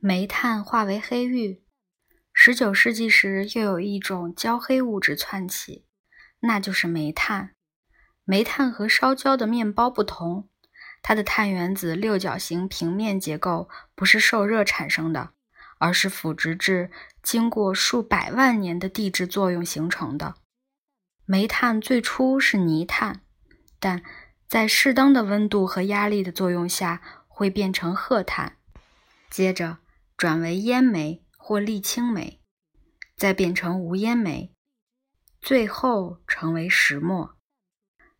煤炭化为黑玉。十九世纪时，又有一种焦黑物质窜起，那就是煤炭。煤炭和烧焦的面包不同，它的碳原子六角形平面结构不是受热产生的，而是腐殖质经过数百万年的地质作用形成的。煤炭最初是泥炭，但在适当的温度和压力的作用下，会变成褐炭，接着转为烟煤。或沥青煤，再变成无烟煤，最后成为石墨。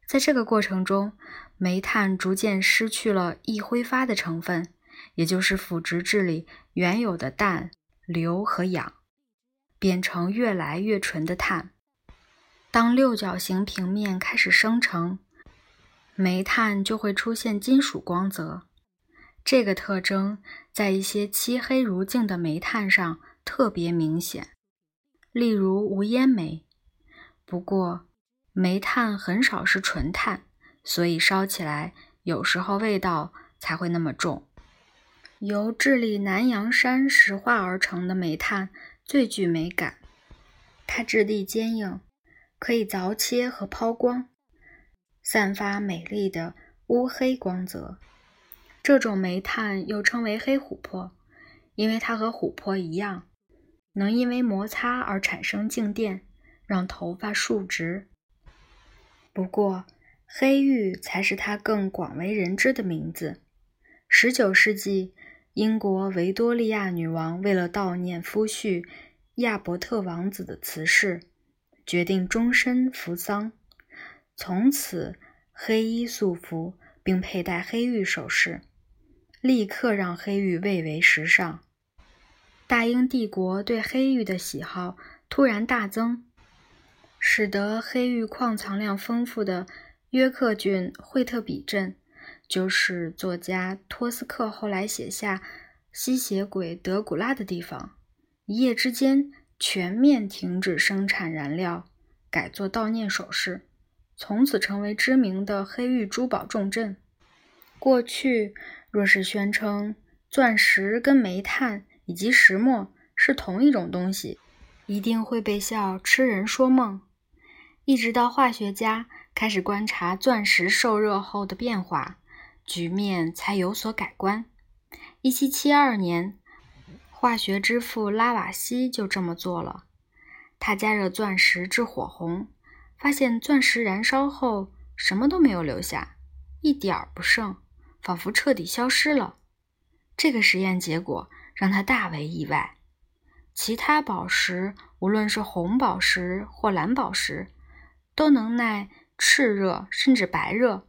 在这个过程中，煤炭逐渐失去了易挥发的成分，也就是腐殖质里原有的氮、硫和氧，变成越来越纯的碳。当六角形平面开始生成，煤炭就会出现金属光泽。这个特征在一些漆黑如镜的煤炭上特别明显，例如无烟煤。不过，煤炭很少是纯碳，所以烧起来有时候味道才会那么重。由智利南洋山石化而成的煤炭最具美感，它质地坚硬，可以凿切和抛光，散发美丽的乌黑光泽。这种煤炭又称为黑琥珀，因为它和琥珀一样，能因为摩擦而产生静电，让头发竖直。不过，黑玉才是它更广为人知的名字。十九世纪，英国维多利亚女王为了悼念夫婿亚伯特王子的辞世，决定终身服丧，从此黑衣素服，并佩戴黑玉首饰。立刻让黑玉蔚为时尚。大英帝国对黑玉的喜好突然大增，使得黑玉矿藏量丰富的约克郡惠特比镇，就是作家托斯克后来写下《吸血鬼德古拉》的地方，一夜之间全面停止生产燃料，改做悼念首饰，从此成为知名的黑玉珠宝重镇。过去。若是宣称钻石跟煤炭以及石墨是同一种东西，一定会被笑痴人说梦。一直到化学家开始观察钻石受热后的变化，局面才有所改观。1772年，化学之父拉瓦锡就这么做了。他加热钻石至火红，发现钻石燃烧后什么都没有留下，一点儿不剩。仿佛彻底消失了。这个实验结果让他大为意外。其他宝石，无论是红宝石或蓝宝石，都能耐炽热甚至白热，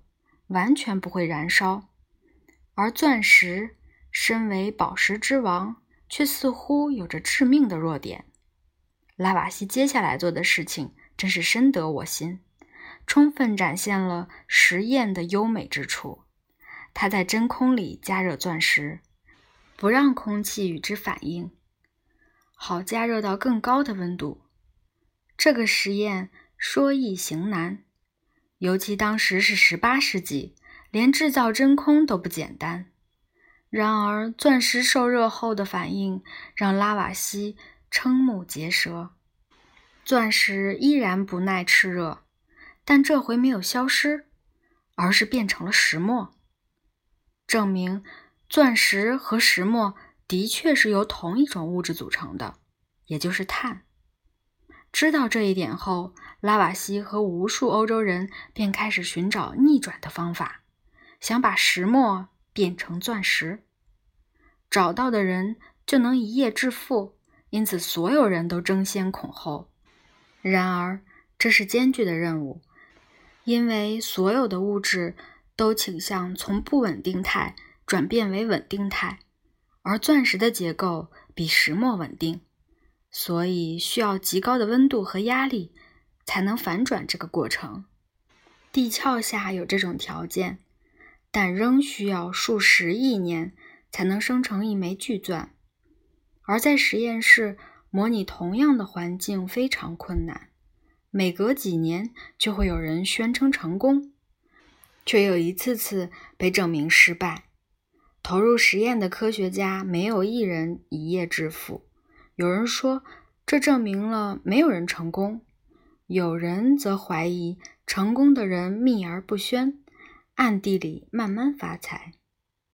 完全不会燃烧。而钻石身为宝石之王，却似乎有着致命的弱点。拉瓦锡接下来做的事情真是深得我心，充分展现了实验的优美之处。他在真空里加热钻石，不让空气与之反应，好加热到更高的温度。这个实验说易行难，尤其当时是十八世纪，连制造真空都不简单。然而，钻石受热后的反应让拉瓦锡瞠目结舌。钻石依然不耐炽热，但这回没有消失，而是变成了石墨。证明钻石和石墨的确是由同一种物质组成的，也就是碳。知道这一点后，拉瓦锡和无数欧洲人便开始寻找逆转的方法，想把石墨变成钻石。找到的人就能一夜致富，因此所有人都争先恐后。然而，这是艰巨的任务，因为所有的物质。都倾向从不稳定态转变为稳定态，而钻石的结构比石墨稳定，所以需要极高的温度和压力才能反转这个过程。地壳下有这种条件，但仍需要数十亿年才能生成一枚巨钻。而在实验室模拟同样的环境非常困难，每隔几年就会有人宣称成功。却又一次次被证明失败。投入实验的科学家没有一人一夜致富。有人说，这证明了没有人成功；有人则怀疑，成功的人秘而不宣，暗地里慢慢发财。